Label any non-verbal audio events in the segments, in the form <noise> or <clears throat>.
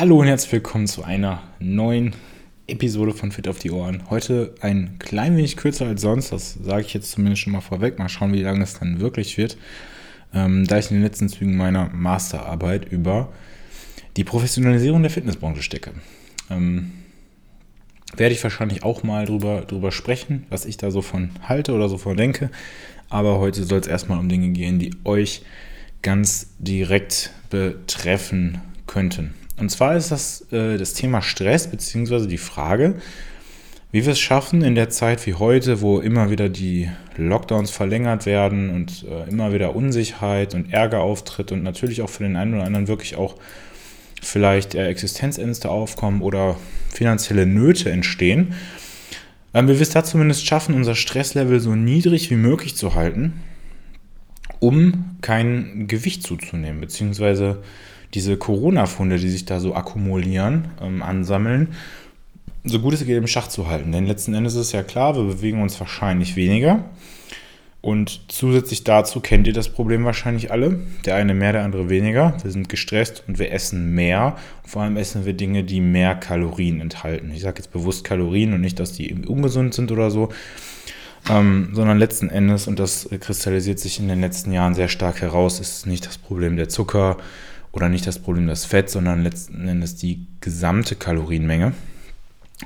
Hallo und herzlich willkommen zu einer neuen Episode von Fit auf die Ohren. Heute ein klein wenig kürzer als sonst, das sage ich jetzt zumindest schon mal vorweg. Mal schauen, wie lange es dann wirklich wird. Ähm, da ich in den letzten Zügen meiner Masterarbeit über die Professionalisierung der Fitnessbranche stecke. Ähm, werde ich wahrscheinlich auch mal drüber, drüber sprechen, was ich da so von halte oder so von denke. Aber heute soll es erstmal um Dinge gehen, die euch ganz direkt betreffen könnten. Und zwar ist das äh, das Thema Stress, beziehungsweise die Frage, wie wir es schaffen in der Zeit wie heute, wo immer wieder die Lockdowns verlängert werden und äh, immer wieder Unsicherheit und Ärger auftritt und natürlich auch für den einen oder anderen wirklich auch vielleicht äh, Existenzängste aufkommen oder finanzielle Nöte entstehen. Ähm, wir es da zumindest schaffen, unser Stresslevel so niedrig wie möglich zu halten, um kein Gewicht zuzunehmen, beziehungsweise diese Corona-Funde, die sich da so akkumulieren, ähm, ansammeln, so gut es geht im Schach zu halten. Denn letzten Endes ist ja klar, wir bewegen uns wahrscheinlich weniger. Und zusätzlich dazu kennt ihr das Problem wahrscheinlich alle. Der eine mehr, der andere weniger. Wir sind gestresst und wir essen mehr. vor allem essen wir Dinge, die mehr Kalorien enthalten. Ich sage jetzt bewusst Kalorien und nicht, dass die ungesund sind oder so. Ähm, sondern letzten Endes, und das kristallisiert sich in den letzten Jahren sehr stark heraus, ist nicht das Problem der Zucker, oder nicht das Problem das Fett, sondern letzten Endes die gesamte Kalorienmenge,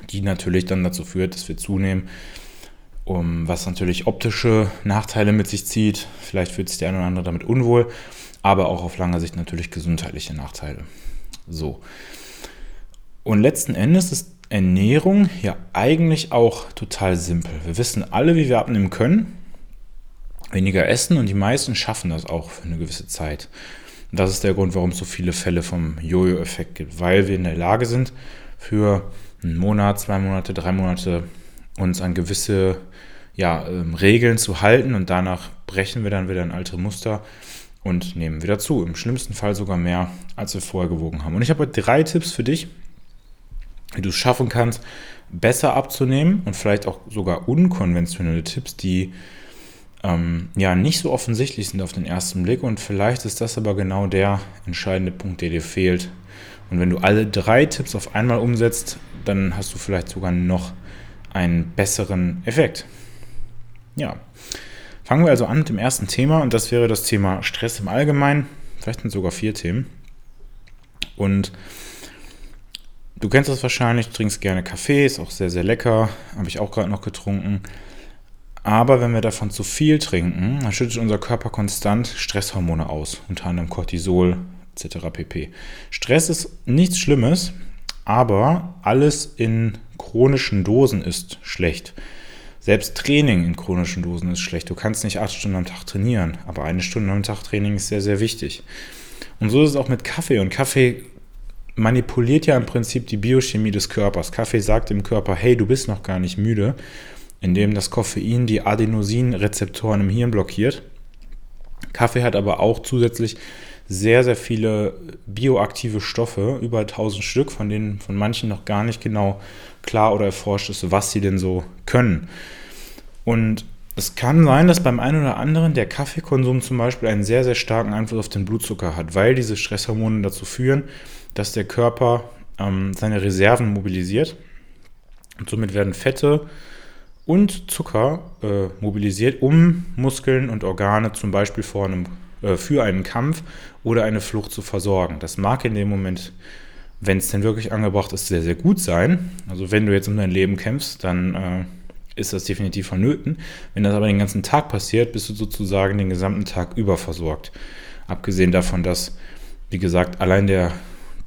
die natürlich dann dazu führt, dass wir zunehmen, um, was natürlich optische Nachteile mit sich zieht. Vielleicht fühlt sich der eine oder andere damit unwohl, aber auch auf lange Sicht natürlich gesundheitliche Nachteile. So. Und letzten Endes ist Ernährung ja eigentlich auch total simpel. Wir wissen alle, wie wir abnehmen können. Weniger essen und die meisten schaffen das auch für eine gewisse Zeit. Und das ist der Grund, warum es so viele Fälle vom Jojo-Effekt gibt, weil wir in der Lage sind, für einen Monat, zwei Monate, drei Monate uns an gewisse ja, ähm, Regeln zu halten und danach brechen wir dann wieder ein alte Muster und nehmen wieder zu. Im schlimmsten Fall sogar mehr, als wir vorher gewogen haben. Und ich habe drei Tipps für dich, wie du es schaffen kannst, besser abzunehmen und vielleicht auch sogar unkonventionelle Tipps, die ähm, ja nicht so offensichtlich sind auf den ersten Blick und vielleicht ist das aber genau der entscheidende Punkt, der dir fehlt. Und wenn du alle drei Tipps auf einmal umsetzt, dann hast du vielleicht sogar noch einen besseren Effekt. Ja, fangen wir also an mit dem ersten Thema und das wäre das Thema Stress im Allgemeinen. Vielleicht sind sogar vier Themen. Und du kennst das wahrscheinlich, trinkst gerne Kaffee, ist auch sehr, sehr lecker, habe ich auch gerade noch getrunken. Aber wenn wir davon zu viel trinken, dann schüttet unser Körper konstant Stresshormone aus, unter anderem Cortisol etc. pp. Stress ist nichts Schlimmes, aber alles in chronischen Dosen ist schlecht. Selbst Training in chronischen Dosen ist schlecht. Du kannst nicht acht Stunden am Tag trainieren, aber eine Stunde am Tag Training ist sehr, sehr wichtig. Und so ist es auch mit Kaffee. Und Kaffee manipuliert ja im Prinzip die Biochemie des Körpers. Kaffee sagt dem Körper, hey, du bist noch gar nicht müde indem das Koffein die Adenosinrezeptoren im Hirn blockiert. Kaffee hat aber auch zusätzlich sehr, sehr viele bioaktive Stoffe, über 1000 Stück, von denen von manchen noch gar nicht genau klar oder erforscht ist, was sie denn so können. Und es kann sein, dass beim einen oder anderen der Kaffeekonsum zum Beispiel einen sehr, sehr starken Einfluss auf den Blutzucker hat, weil diese Stresshormone dazu führen, dass der Körper ähm, seine Reserven mobilisiert. Und somit werden Fette und Zucker äh, mobilisiert, um Muskeln und Organe zum Beispiel vor einem, äh, für einen Kampf oder eine Flucht zu versorgen. Das mag in dem Moment, wenn es denn wirklich angebracht ist, sehr, sehr gut sein. Also wenn du jetzt um dein Leben kämpfst, dann äh, ist das definitiv vonnöten. Wenn das aber den ganzen Tag passiert, bist du sozusagen den gesamten Tag überversorgt. Abgesehen davon, dass, wie gesagt, allein der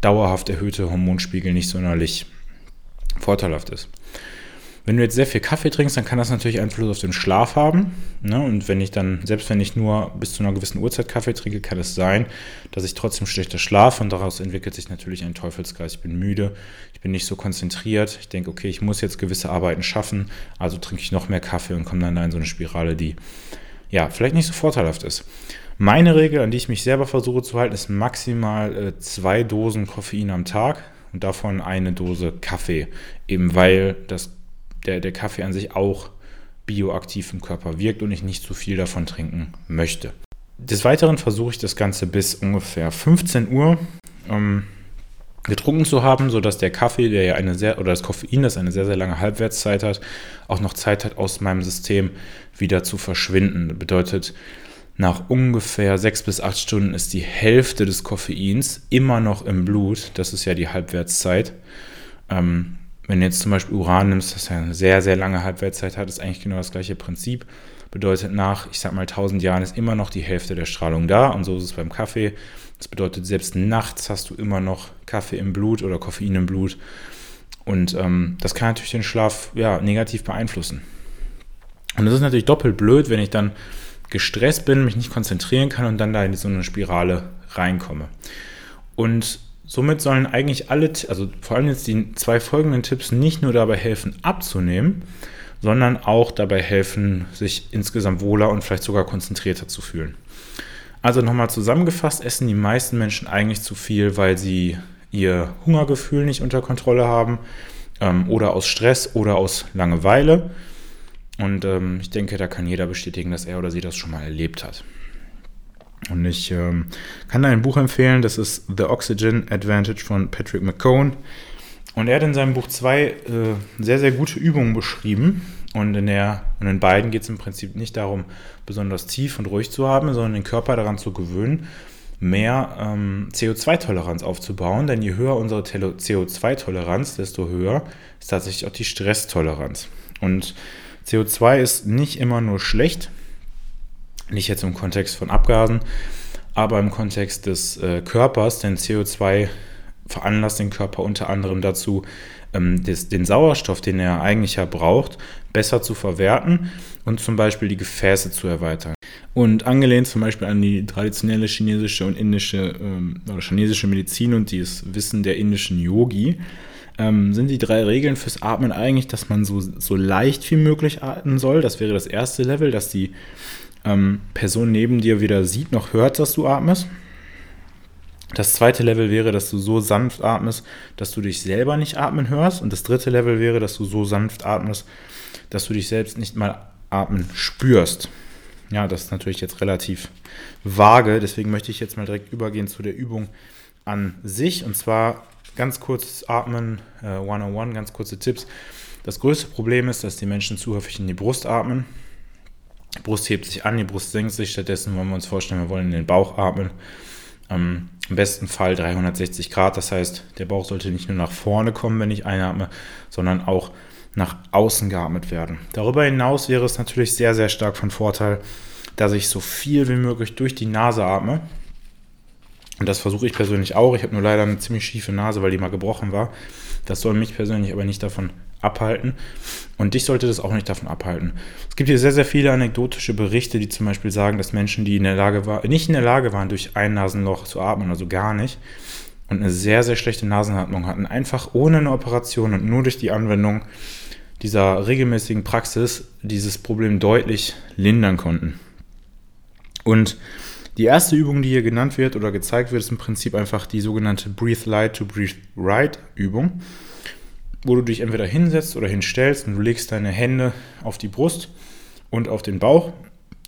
dauerhaft erhöhte Hormonspiegel nicht sonderlich vorteilhaft ist. Wenn du jetzt sehr viel Kaffee trinkst, dann kann das natürlich Einfluss auf den Schlaf haben. Ne? Und wenn ich dann, selbst wenn ich nur bis zu einer gewissen Uhrzeit Kaffee trinke, kann es sein, dass ich trotzdem schlechter schlafe und daraus entwickelt sich natürlich ein Teufelskreis. Ich bin müde, ich bin nicht so konzentriert. Ich denke, okay, ich muss jetzt gewisse Arbeiten schaffen, also trinke ich noch mehr Kaffee und komme dann da in so eine Spirale, die ja vielleicht nicht so vorteilhaft ist. Meine Regel, an die ich mich selber versuche zu halten, ist maximal äh, zwei Dosen Koffein am Tag und davon eine Dose Kaffee, eben weil das der, der Kaffee an sich auch bioaktiv im Körper wirkt und ich nicht zu viel davon trinken möchte. Des Weiteren versuche ich das Ganze bis ungefähr 15 Uhr. Ähm, getrunken zu haben, sodass der Kaffee, der ja eine sehr, oder das Koffein, das eine sehr, sehr lange Halbwertszeit hat, auch noch Zeit hat, aus meinem System wieder zu verschwinden. Das bedeutet, nach ungefähr sechs bis acht Stunden ist die Hälfte des Koffeins immer noch im Blut. Das ist ja die Halbwertszeit. Ähm, wenn du jetzt zum Beispiel Uran nimmst, das ja eine sehr, sehr lange Halbwertszeit hat, ist eigentlich genau das gleiche Prinzip. Bedeutet, nach, ich sag mal, 1000 Jahren ist immer noch die Hälfte der Strahlung da. Und so ist es beim Kaffee. Das bedeutet, selbst nachts hast du immer noch Kaffee im Blut oder Koffein im Blut. Und ähm, das kann natürlich den Schlaf ja, negativ beeinflussen. Und das ist natürlich doppelt blöd, wenn ich dann gestresst bin, mich nicht konzentrieren kann und dann da in so eine Spirale reinkomme. Und Somit sollen eigentlich alle, also vor allem jetzt die zwei folgenden Tipps nicht nur dabei helfen, abzunehmen, sondern auch dabei helfen, sich insgesamt wohler und vielleicht sogar konzentrierter zu fühlen. Also nochmal zusammengefasst, essen die meisten Menschen eigentlich zu viel, weil sie ihr Hungergefühl nicht unter Kontrolle haben ähm, oder aus Stress oder aus Langeweile. Und ähm, ich denke, da kann jeder bestätigen, dass er oder sie das schon mal erlebt hat. Und ich ähm, kann da ein Buch empfehlen, das ist The Oxygen Advantage von Patrick McCone. Und er hat in seinem Buch zwei äh, sehr, sehr gute Übungen beschrieben. Und in, der, und in beiden geht es im Prinzip nicht darum, besonders tief und ruhig zu haben, sondern den Körper daran zu gewöhnen, mehr ähm, CO2-Toleranz aufzubauen. Denn je höher unsere CO2-Toleranz, desto höher ist tatsächlich auch die Stresstoleranz. Und CO2 ist nicht immer nur schlecht, nicht jetzt im Kontext von Abgasen, aber im Kontext des äh, Körpers, denn CO2 veranlasst den Körper unter anderem dazu, ähm, des, den Sauerstoff, den er eigentlich ja braucht, besser zu verwerten und zum Beispiel die Gefäße zu erweitern. Und angelehnt zum Beispiel an die traditionelle chinesische und indische ähm, oder chinesische Medizin und das Wissen der indischen Yogi, ähm, sind die drei Regeln fürs Atmen eigentlich, dass man so, so leicht wie möglich atmen soll. Das wäre das erste Level, dass die ähm, Person neben dir weder sieht noch hört, dass du atmest. Das zweite Level wäre, dass du so sanft atmest, dass du dich selber nicht atmen hörst. Und das dritte Level wäre, dass du so sanft atmest, dass du dich selbst nicht mal atmen spürst. Ja, das ist natürlich jetzt relativ vage. Deswegen möchte ich jetzt mal direkt übergehen zu der Übung an sich. Und zwar ganz kurz atmen, äh, 101, ganz kurze Tipps. Das größte Problem ist, dass die Menschen zu häufig in die Brust atmen. Brust hebt sich an, die Brust senkt sich. Stattdessen wollen wir uns vorstellen, wir wollen in den Bauch atmen. Ähm, Im besten Fall 360 Grad. Das heißt, der Bauch sollte nicht nur nach vorne kommen, wenn ich einatme, sondern auch nach außen geatmet werden. Darüber hinaus wäre es natürlich sehr, sehr stark von Vorteil, dass ich so viel wie möglich durch die Nase atme. Und das versuche ich persönlich auch. Ich habe nur leider eine ziemlich schiefe Nase, weil die mal gebrochen war. Das soll mich persönlich aber nicht davon abhalten. Und dich sollte das auch nicht davon abhalten. Es gibt hier sehr, sehr viele anekdotische Berichte, die zum Beispiel sagen, dass Menschen, die in der Lage war, nicht in der Lage waren, durch ein Nasenloch zu atmen, also gar nicht, und eine sehr, sehr schlechte Nasenatmung hatten, einfach ohne eine Operation und nur durch die Anwendung dieser regelmäßigen Praxis dieses Problem deutlich lindern konnten. Und die erste Übung, die hier genannt wird oder gezeigt wird, ist im Prinzip einfach die sogenannte Breathe Light to Breathe Right Übung wo du dich entweder hinsetzt oder hinstellst und du legst deine Hände auf die Brust und auf den Bauch.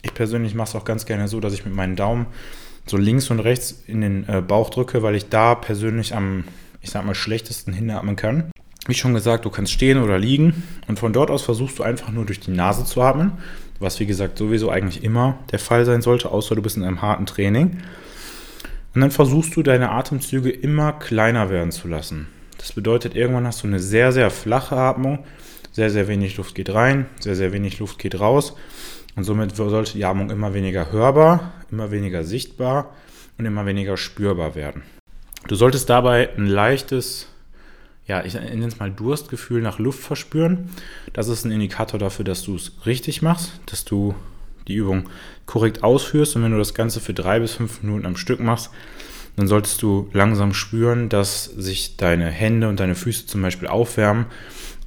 Ich persönlich mache es auch ganz gerne so, dass ich mit meinen Daumen so links und rechts in den äh, Bauch drücke, weil ich da persönlich am, ich sag mal, schlechtesten hinatmen kann. Wie schon gesagt, du kannst stehen oder liegen und von dort aus versuchst du einfach nur durch die Nase zu atmen, was wie gesagt sowieso eigentlich immer der Fall sein sollte, außer du bist in einem harten Training. Und dann versuchst du deine Atemzüge immer kleiner werden zu lassen. Das bedeutet, irgendwann hast du eine sehr, sehr flache Atmung. Sehr, sehr wenig Luft geht rein, sehr, sehr wenig Luft geht raus. Und somit sollte die Atmung immer weniger hörbar, immer weniger sichtbar und immer weniger spürbar werden. Du solltest dabei ein leichtes, ja, ich nenne es mal Durstgefühl nach Luft verspüren. Das ist ein Indikator dafür, dass du es richtig machst, dass du die Übung korrekt ausführst. Und wenn du das Ganze für drei bis fünf Minuten am Stück machst, dann solltest du langsam spüren, dass sich deine Hände und deine Füße zum Beispiel aufwärmen.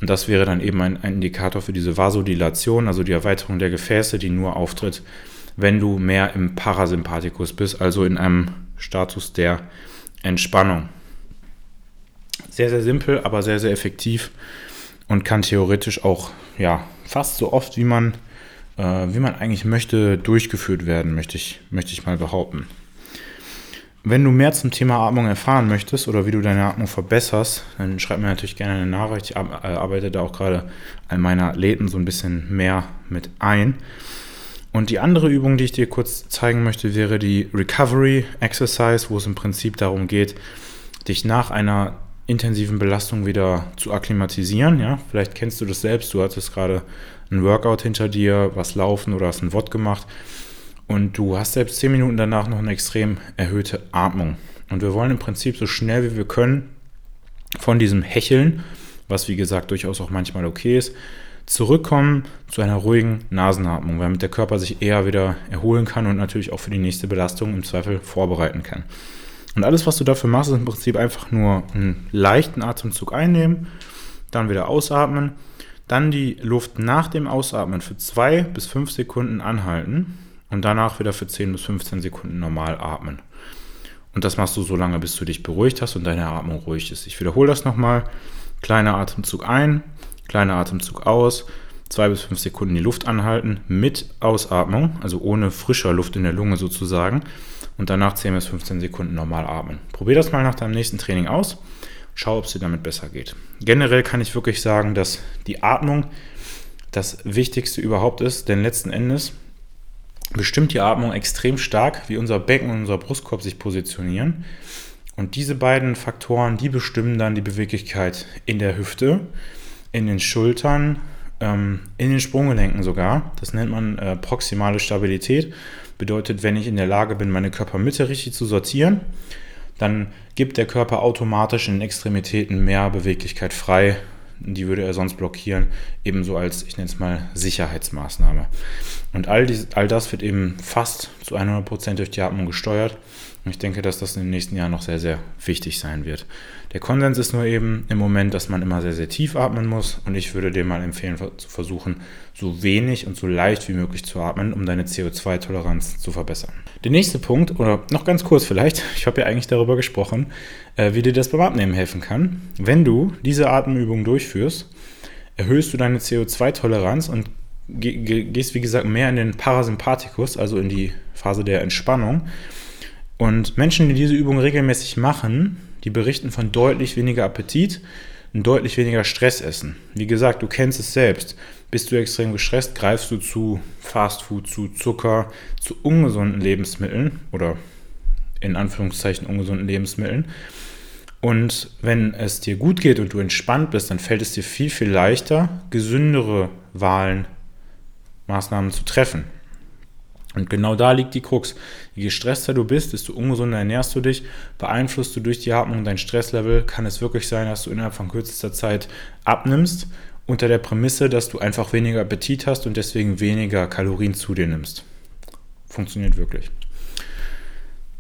Und das wäre dann eben ein, ein Indikator für diese Vasodilation, also die Erweiterung der Gefäße, die nur auftritt, wenn du mehr im Parasympathikus bist, also in einem Status der Entspannung. Sehr, sehr simpel, aber sehr, sehr effektiv und kann theoretisch auch ja, fast so oft, wie man, äh, wie man eigentlich möchte, durchgeführt werden, möchte ich, möchte ich mal behaupten. Wenn du mehr zum Thema Atmung erfahren möchtest oder wie du deine Atmung verbesserst, dann schreib mir natürlich gerne eine Nachricht. Ich äh, arbeite da auch gerade an meiner Athleten so ein bisschen mehr mit ein. Und die andere Übung, die ich dir kurz zeigen möchte, wäre die Recovery Exercise, wo es im Prinzip darum geht, dich nach einer intensiven Belastung wieder zu akklimatisieren. Ja? Vielleicht kennst du das selbst, du hattest gerade ein Workout hinter dir, was laufen oder hast ein Wort gemacht und du hast selbst 10 Minuten danach noch eine extrem erhöhte Atmung. Und wir wollen im Prinzip so schnell wie wir können von diesem Hecheln, was wie gesagt durchaus auch manchmal okay ist, zurückkommen zu einer ruhigen Nasenatmung, damit der Körper sich eher wieder erholen kann und natürlich auch für die nächste Belastung im Zweifel vorbereiten kann. Und alles, was du dafür machst, ist im Prinzip einfach nur einen leichten Atemzug einnehmen, dann wieder ausatmen, dann die Luft nach dem Ausatmen für zwei bis fünf Sekunden anhalten und danach wieder für 10 bis 15 Sekunden normal atmen. Und das machst du so lange, bis du dich beruhigt hast und deine Atmung ruhig ist. Ich wiederhole das nochmal. Kleiner Atemzug ein, kleiner Atemzug aus, zwei bis fünf Sekunden die Luft anhalten mit Ausatmung, also ohne frischer Luft in der Lunge sozusagen. Und danach 10 bis 15 Sekunden normal atmen. Probier das mal nach deinem nächsten Training aus. Schau, ob es dir damit besser geht. Generell kann ich wirklich sagen, dass die Atmung das Wichtigste überhaupt ist, denn letzten Endes bestimmt die Atmung extrem stark, wie unser Becken und unser Brustkorb sich positionieren. Und diese beiden Faktoren, die bestimmen dann die Beweglichkeit in der Hüfte, in den Schultern, ähm, in den Sprunggelenken sogar. Das nennt man äh, proximale Stabilität. Bedeutet, wenn ich in der Lage bin, meine Körpermitte richtig zu sortieren, dann gibt der Körper automatisch in den Extremitäten mehr Beweglichkeit frei, die würde er sonst blockieren, ebenso als, ich nenne es mal, Sicherheitsmaßnahme. Und all, dies, all das wird eben fast zu 100% durch die Atmung gesteuert. Und ich denke, dass das in den nächsten Jahren noch sehr, sehr wichtig sein wird. Der Konsens ist nur eben im Moment, dass man immer sehr, sehr tief atmen muss. Und ich würde dir mal empfehlen, zu versuchen, so wenig und so leicht wie möglich zu atmen, um deine CO2-Toleranz zu verbessern. Der nächste Punkt, oder noch ganz kurz vielleicht, <laughs> ich habe ja eigentlich darüber gesprochen, äh, wie dir das beim Abnehmen helfen kann. Wenn du diese Atemübung durchführst, erhöhst du deine CO2-Toleranz und gehst, wie gesagt, mehr in den Parasympathikus, also in die Phase der Entspannung. Und Menschen, die diese Übung regelmäßig machen, die berichten von deutlich weniger Appetit und deutlich weniger Stressessen. Wie gesagt, du kennst es selbst. Bist du extrem gestresst, greifst du zu Fastfood, zu Zucker, zu ungesunden Lebensmitteln oder in Anführungszeichen ungesunden Lebensmitteln. Und wenn es dir gut geht und du entspannt bist, dann fällt es dir viel, viel leichter, gesündere Wahlen, Maßnahmen zu treffen. Und genau da liegt die Krux. Je gestresster du bist, desto ungesunder ernährst du dich, beeinflusst du durch die Atmung dein Stresslevel, kann es wirklich sein, dass du innerhalb von kürzester Zeit abnimmst, unter der Prämisse, dass du einfach weniger Appetit hast und deswegen weniger Kalorien zu dir nimmst. Funktioniert wirklich.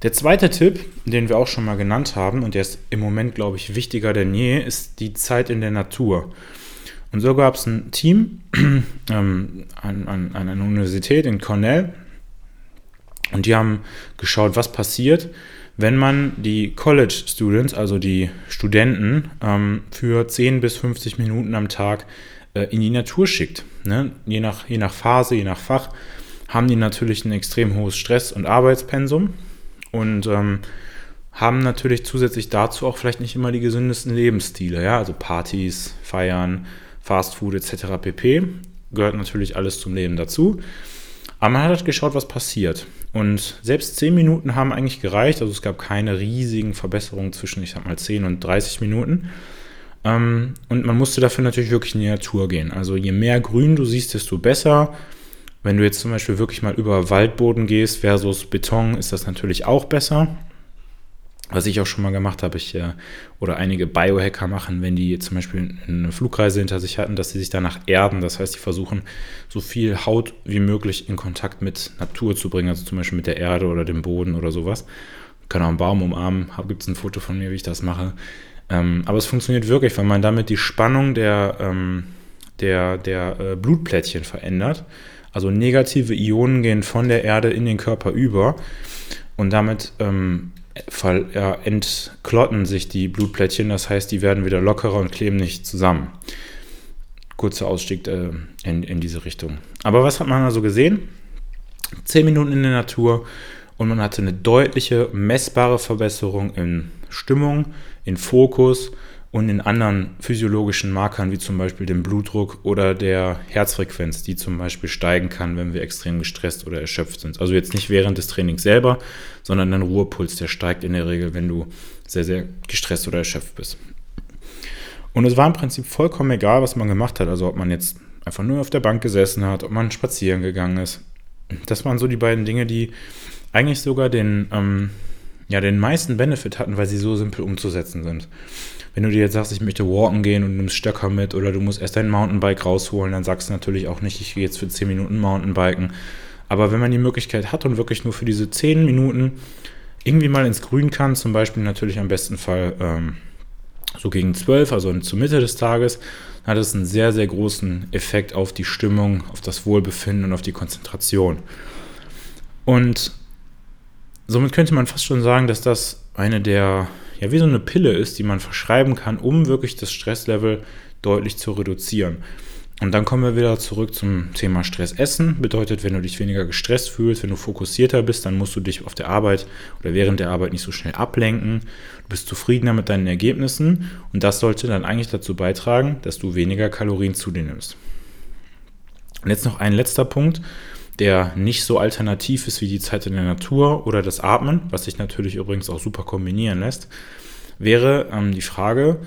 Der zweite Tipp, den wir auch schon mal genannt haben, und der ist im Moment, glaube ich, wichtiger denn je, ist die Zeit in der Natur. Und so gab es ein Team <clears throat> ähm, an, an, an einer Universität in Cornell, und die haben geschaut, was passiert, wenn man die College Students, also die Studenten, ähm, für 10 bis 50 Minuten am Tag äh, in die Natur schickt. Ne? Je, nach, je nach Phase, je nach Fach haben die natürlich ein extrem hohes Stress- und Arbeitspensum und ähm, haben natürlich zusätzlich dazu auch vielleicht nicht immer die gesündesten Lebensstile, ja, also Partys, Feiern, Fastfood etc. pp. Gehört natürlich alles zum Leben dazu. Aber man hat halt geschaut, was passiert. Und selbst 10 Minuten haben eigentlich gereicht. Also es gab keine riesigen Verbesserungen zwischen, ich sag mal, 10 und 30 Minuten. Ähm, und man musste dafür natürlich wirklich in die Natur gehen. Also je mehr Grün du siehst, desto besser. Wenn du jetzt zum Beispiel wirklich mal über Waldboden gehst versus Beton, ist das natürlich auch besser. Was ich auch schon mal gemacht habe, ich äh, oder einige Biohacker machen, wenn die zum Beispiel eine Flugreise hinter sich hatten, dass sie sich danach erden. Das heißt, die versuchen, so viel Haut wie möglich in Kontakt mit Natur zu bringen, also zum Beispiel mit der Erde oder dem Boden oder sowas. Können auch einen Baum umarmen. Gibt es ein Foto von mir, wie ich das mache. Ähm, aber es funktioniert wirklich, weil man damit die Spannung der, ähm, der, der äh, Blutplättchen verändert. Also negative Ionen gehen von der Erde in den Körper über und damit ähm, ja, entklotten sich die Blutplättchen. Das heißt, die werden wieder lockerer und kleben nicht zusammen. Kurzer Ausstieg äh, in, in diese Richtung. Aber was hat man also gesehen? Zehn Minuten in der Natur und man hatte eine deutliche, messbare Verbesserung in Stimmung, in Fokus und in anderen physiologischen Markern, wie zum Beispiel dem Blutdruck oder der Herzfrequenz, die zum Beispiel steigen kann, wenn wir extrem gestresst oder erschöpft sind. Also jetzt nicht während des Trainings selber, sondern dein Ruhepuls, der steigt in der Regel, wenn du sehr, sehr gestresst oder erschöpft bist. Und es war im Prinzip vollkommen egal, was man gemacht hat. Also ob man jetzt einfach nur auf der Bank gesessen hat, ob man spazieren gegangen ist. Das waren so die beiden Dinge, die eigentlich sogar den, ähm, ja, den meisten Benefit hatten, weil sie so simpel umzusetzen sind. Wenn du dir jetzt sagst, ich möchte walken gehen und nimmst Stöcker mit oder du musst erst dein Mountainbike rausholen, dann sagst du natürlich auch nicht, ich gehe jetzt für 10 Minuten Mountainbiken. Aber wenn man die Möglichkeit hat und wirklich nur für diese 10 Minuten irgendwie mal ins Grün kann, zum Beispiel natürlich am besten Fall ähm, so gegen 12, also zur Mitte des Tages, hat es einen sehr, sehr großen Effekt auf die Stimmung, auf das Wohlbefinden und auf die Konzentration. Und somit könnte man fast schon sagen, dass das eine der ja wie so eine Pille ist, die man verschreiben kann, um wirklich das Stresslevel deutlich zu reduzieren. Und dann kommen wir wieder zurück zum Thema Stress essen. Bedeutet, wenn du dich weniger gestresst fühlst, wenn du fokussierter bist, dann musst du dich auf der Arbeit oder während der Arbeit nicht so schnell ablenken. Du bist zufriedener mit deinen Ergebnissen und das sollte dann eigentlich dazu beitragen, dass du weniger Kalorien zu dir nimmst. Und jetzt noch ein letzter Punkt der nicht so alternativ ist wie die Zeit in der Natur oder das Atmen, was sich natürlich übrigens auch super kombinieren lässt, wäre ähm, die Frage,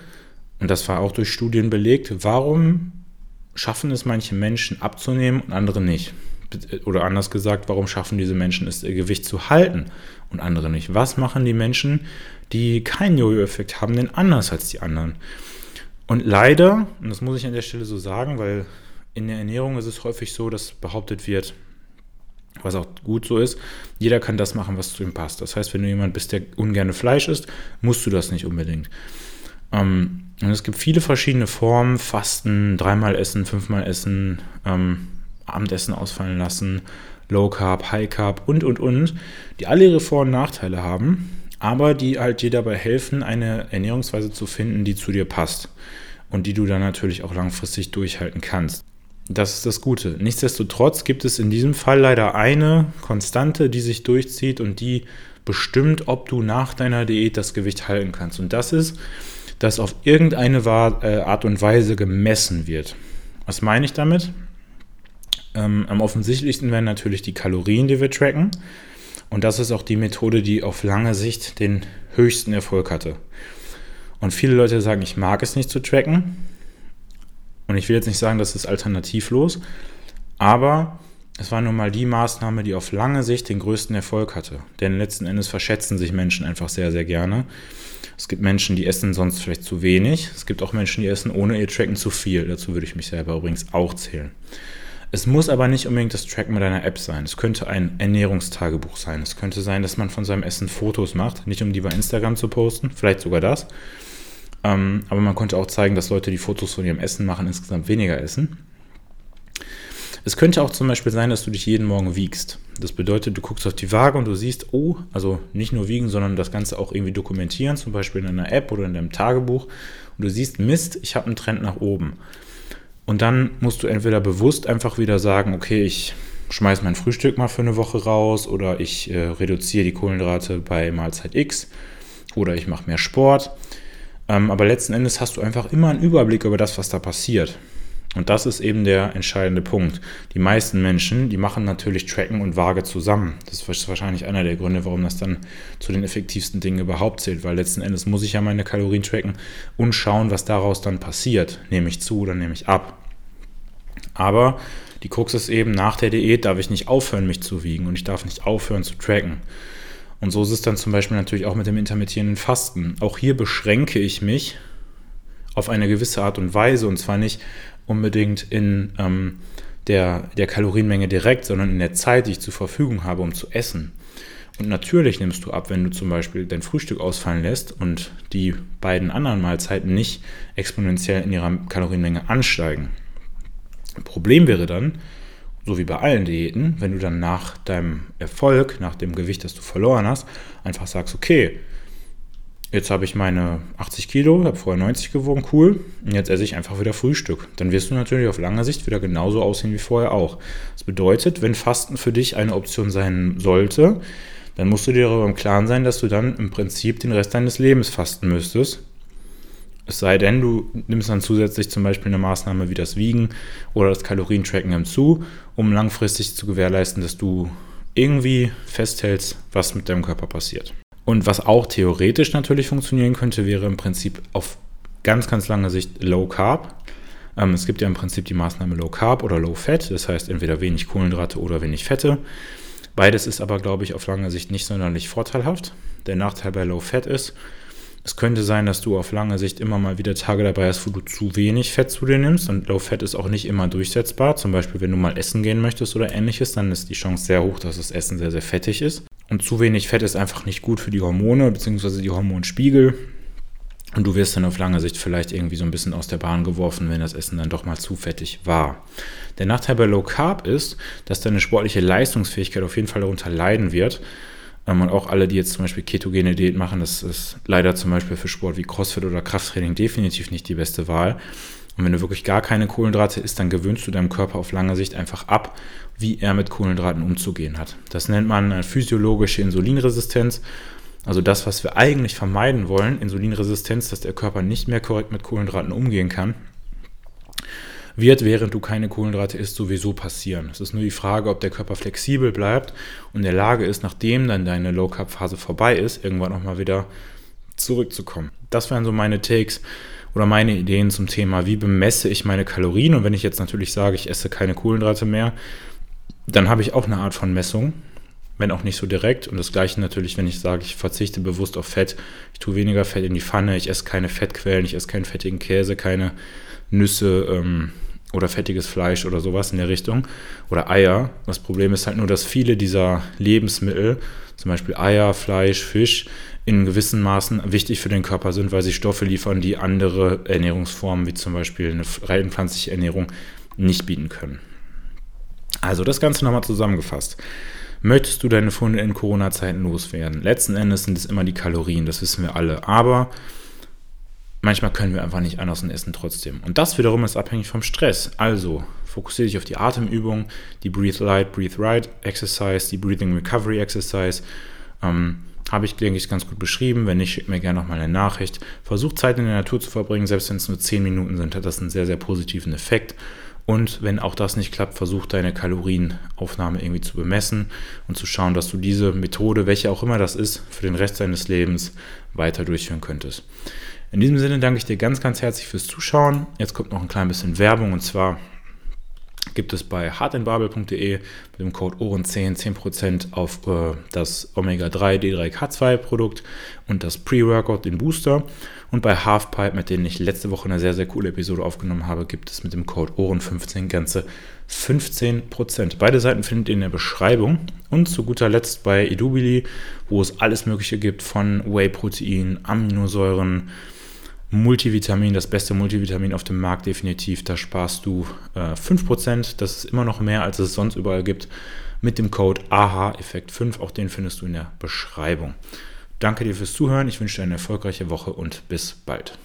und das war auch durch Studien belegt, warum schaffen es manche Menschen abzunehmen und andere nicht? Oder anders gesagt, warum schaffen diese Menschen es, ihr Gewicht zu halten und andere nicht? Was machen die Menschen, die keinen Jojo-Effekt haben, denn anders als die anderen? Und leider, und das muss ich an der Stelle so sagen, weil in der Ernährung ist es häufig so, dass behauptet wird, was auch gut so ist, jeder kann das machen, was zu ihm passt. Das heißt, wenn du jemand bist, der ungern Fleisch isst, musst du das nicht unbedingt. Ähm, und es gibt viele verschiedene Formen, Fasten, dreimal essen, fünfmal essen, ähm, Abendessen ausfallen lassen, Low Carb, High Carb und, und, und, die alle ihre Vor- und Nachteile haben, aber die halt dir dabei helfen, eine Ernährungsweise zu finden, die zu dir passt und die du dann natürlich auch langfristig durchhalten kannst. Das ist das Gute. Nichtsdestotrotz gibt es in diesem Fall leider eine Konstante, die sich durchzieht und die bestimmt, ob du nach deiner Diät das Gewicht halten kannst. Und das ist, dass auf irgendeine äh, Art und Weise gemessen wird. Was meine ich damit? Ähm, am offensichtlichsten wären natürlich die Kalorien, die wir tracken. Und das ist auch die Methode, die auf lange Sicht den höchsten Erfolg hatte. Und viele Leute sagen, ich mag es nicht zu tracken. Und ich will jetzt nicht sagen, das ist alternativlos, aber es war nun mal die Maßnahme, die auf lange Sicht den größten Erfolg hatte. Denn letzten Endes verschätzen sich Menschen einfach sehr, sehr gerne. Es gibt Menschen, die essen sonst vielleicht zu wenig. Es gibt auch Menschen, die essen ohne ihr Tracken zu viel. Dazu würde ich mich selber übrigens auch zählen. Es muss aber nicht unbedingt das Tracken mit einer App sein. Es könnte ein Ernährungstagebuch sein. Es könnte sein, dass man von seinem Essen Fotos macht. Nicht um die bei Instagram zu posten, vielleicht sogar das. Ähm, aber man konnte auch zeigen, dass Leute, die Fotos von ihrem Essen machen, insgesamt weniger essen. Es könnte auch zum Beispiel sein, dass du dich jeden Morgen wiegst. Das bedeutet, du guckst auf die Waage und du siehst, oh, also nicht nur wiegen, sondern das Ganze auch irgendwie dokumentieren, zum Beispiel in einer App oder in deinem Tagebuch. Und du siehst, Mist, ich habe einen Trend nach oben. Und dann musst du entweder bewusst einfach wieder sagen, okay, ich schmeiße mein Frühstück mal für eine Woche raus oder ich äh, reduziere die Kohlenhydrate bei Mahlzeit X oder ich mache mehr Sport. Ähm, aber letzten Endes hast du einfach immer einen Überblick über das, was da passiert. Und das ist eben der entscheidende Punkt. Die meisten Menschen, die machen natürlich Tracken und Waage zusammen. Das ist wahrscheinlich einer der Gründe, warum das dann zu den effektivsten Dingen überhaupt zählt, weil letzten Endes muss ich ja meine Kalorien tracken und schauen, was daraus dann passiert. Nehme ich zu oder nehme ich ab. Aber die Krux ist eben, nach der Diät darf ich nicht aufhören, mich zu wiegen und ich darf nicht aufhören zu tracken. Und so ist es dann zum Beispiel natürlich auch mit dem intermittierenden Fasten. Auch hier beschränke ich mich auf eine gewisse Art und Weise und zwar nicht unbedingt in ähm, der, der Kalorienmenge direkt, sondern in der Zeit, die ich zur Verfügung habe, um zu essen. Und natürlich nimmst du ab, wenn du zum Beispiel dein Frühstück ausfallen lässt und die beiden anderen Mahlzeiten nicht exponentiell in ihrer Kalorienmenge ansteigen. Problem wäre dann, so wie bei allen Diäten, wenn du dann nach deinem Erfolg, nach dem Gewicht, das du verloren hast, einfach sagst, okay, jetzt habe ich meine 80 Kilo, habe vorher 90 gewogen, cool, und jetzt esse ich einfach wieder Frühstück. Dann wirst du natürlich auf lange Sicht wieder genauso aussehen wie vorher auch. Das bedeutet, wenn Fasten für dich eine Option sein sollte, dann musst du dir darüber im Klaren sein, dass du dann im Prinzip den Rest deines Lebens fasten müsstest. Es sei denn, du nimmst dann zusätzlich zum Beispiel eine Maßnahme wie das Wiegen oder das Kalorientracken hinzu, um langfristig zu gewährleisten, dass du irgendwie festhältst, was mit deinem Körper passiert. Und was auch theoretisch natürlich funktionieren könnte, wäre im Prinzip auf ganz, ganz lange Sicht Low Carb. Ähm, es gibt ja im Prinzip die Maßnahme Low Carb oder Low Fat, das heißt entweder wenig Kohlenhydrate oder wenig Fette. Beides ist aber, glaube ich, auf lange Sicht nicht sonderlich vorteilhaft. Der Nachteil bei Low Fat ist, es könnte sein, dass du auf lange Sicht immer mal wieder Tage dabei hast, wo du zu wenig Fett zu dir nimmst. Und Low Fat ist auch nicht immer durchsetzbar. Zum Beispiel, wenn du mal essen gehen möchtest oder ähnliches, dann ist die Chance sehr hoch, dass das Essen sehr, sehr fettig ist. Und zu wenig Fett ist einfach nicht gut für die Hormone bzw. die Hormonspiegel. Und du wirst dann auf lange Sicht vielleicht irgendwie so ein bisschen aus der Bahn geworfen, wenn das Essen dann doch mal zu fettig war. Der Nachteil bei Low Carb ist, dass deine sportliche Leistungsfähigkeit auf jeden Fall darunter leiden wird. Ähm, und auch alle, die jetzt zum Beispiel ketogene Diät machen, das ist leider zum Beispiel für Sport wie CrossFit oder Krafttraining definitiv nicht die beste Wahl. Und wenn du wirklich gar keine Kohlenhydrate isst, dann gewöhnst du deinem Körper auf lange Sicht einfach ab, wie er mit Kohlenhydraten umzugehen hat. Das nennt man eine physiologische Insulinresistenz. Also das, was wir eigentlich vermeiden wollen, Insulinresistenz, dass der Körper nicht mehr korrekt mit Kohlenhydraten umgehen kann, wird, während du keine Kohlenhydrate isst, sowieso passieren. Es ist nur die Frage, ob der Körper flexibel bleibt und in der Lage ist, nachdem dann deine Low-Carb-Phase vorbei ist, irgendwann nochmal wieder zurückzukommen. Das wären so meine Takes oder meine Ideen zum Thema, wie bemesse ich meine Kalorien. Und wenn ich jetzt natürlich sage, ich esse keine Kohlenhydrate mehr, dann habe ich auch eine Art von Messung, wenn auch nicht so direkt. Und das gleiche natürlich, wenn ich sage, ich verzichte bewusst auf Fett, ich tue weniger Fett in die Pfanne, ich esse keine Fettquellen, ich esse keinen fettigen Käse, keine Nüsse ähm, oder fettiges Fleisch oder sowas in der Richtung. Oder Eier. Das Problem ist halt nur, dass viele dieser Lebensmittel, zum Beispiel Eier, Fleisch, Fisch, in gewissen Maßen wichtig für den Körper sind, weil sie Stoffe liefern, die andere Ernährungsformen, wie zum Beispiel eine rein pflanzliche Ernährung, nicht bieten können. Also das Ganze nochmal zusammengefasst. Möchtest du deine Funde in Corona-Zeiten loswerden? Letzten Endes sind es immer die Kalorien, das wissen wir alle. Aber manchmal können wir einfach nicht anders und essen trotzdem. Und das wiederum ist abhängig vom Stress. Also fokussiere dich auf die Atemübung, die Breathe Light, Breathe Right Exercise, die Breathing Recovery Exercise. Ähm, habe ich, denke ich, ganz gut beschrieben. Wenn nicht, schickt mir gerne nochmal eine Nachricht. Versucht Zeit in der Natur zu verbringen, selbst wenn es nur 10 Minuten sind, hat das einen sehr, sehr positiven Effekt. Und wenn auch das nicht klappt, versuch deine Kalorienaufnahme irgendwie zu bemessen und zu schauen, dass du diese Methode, welche auch immer das ist, für den Rest deines Lebens weiter durchführen könntest. In diesem Sinne danke ich dir ganz, ganz herzlich fürs Zuschauen. Jetzt kommt noch ein klein bisschen Werbung und zwar gibt es bei hardandbabel.de mit dem Code OHREN10 10% auf äh, das Omega-3 D3K2 Produkt und das Pre-Workout, den Booster. Und bei Halfpipe, mit denen ich letzte Woche eine sehr, sehr coole Episode aufgenommen habe, gibt es mit dem Code OHREN15 ganze 15%. Beide Seiten findet ihr in der Beschreibung. Und zu guter Letzt bei Edubili, wo es alles Mögliche gibt von Whey-Protein, Aminosäuren, Multivitamin, das beste Multivitamin auf dem Markt definitiv. Da sparst du äh, 5%. Das ist immer noch mehr, als es sonst überall gibt. Mit dem Code AHA-Effekt5. Auch den findest du in der Beschreibung. Danke dir fürs Zuhören. Ich wünsche dir eine erfolgreiche Woche und bis bald.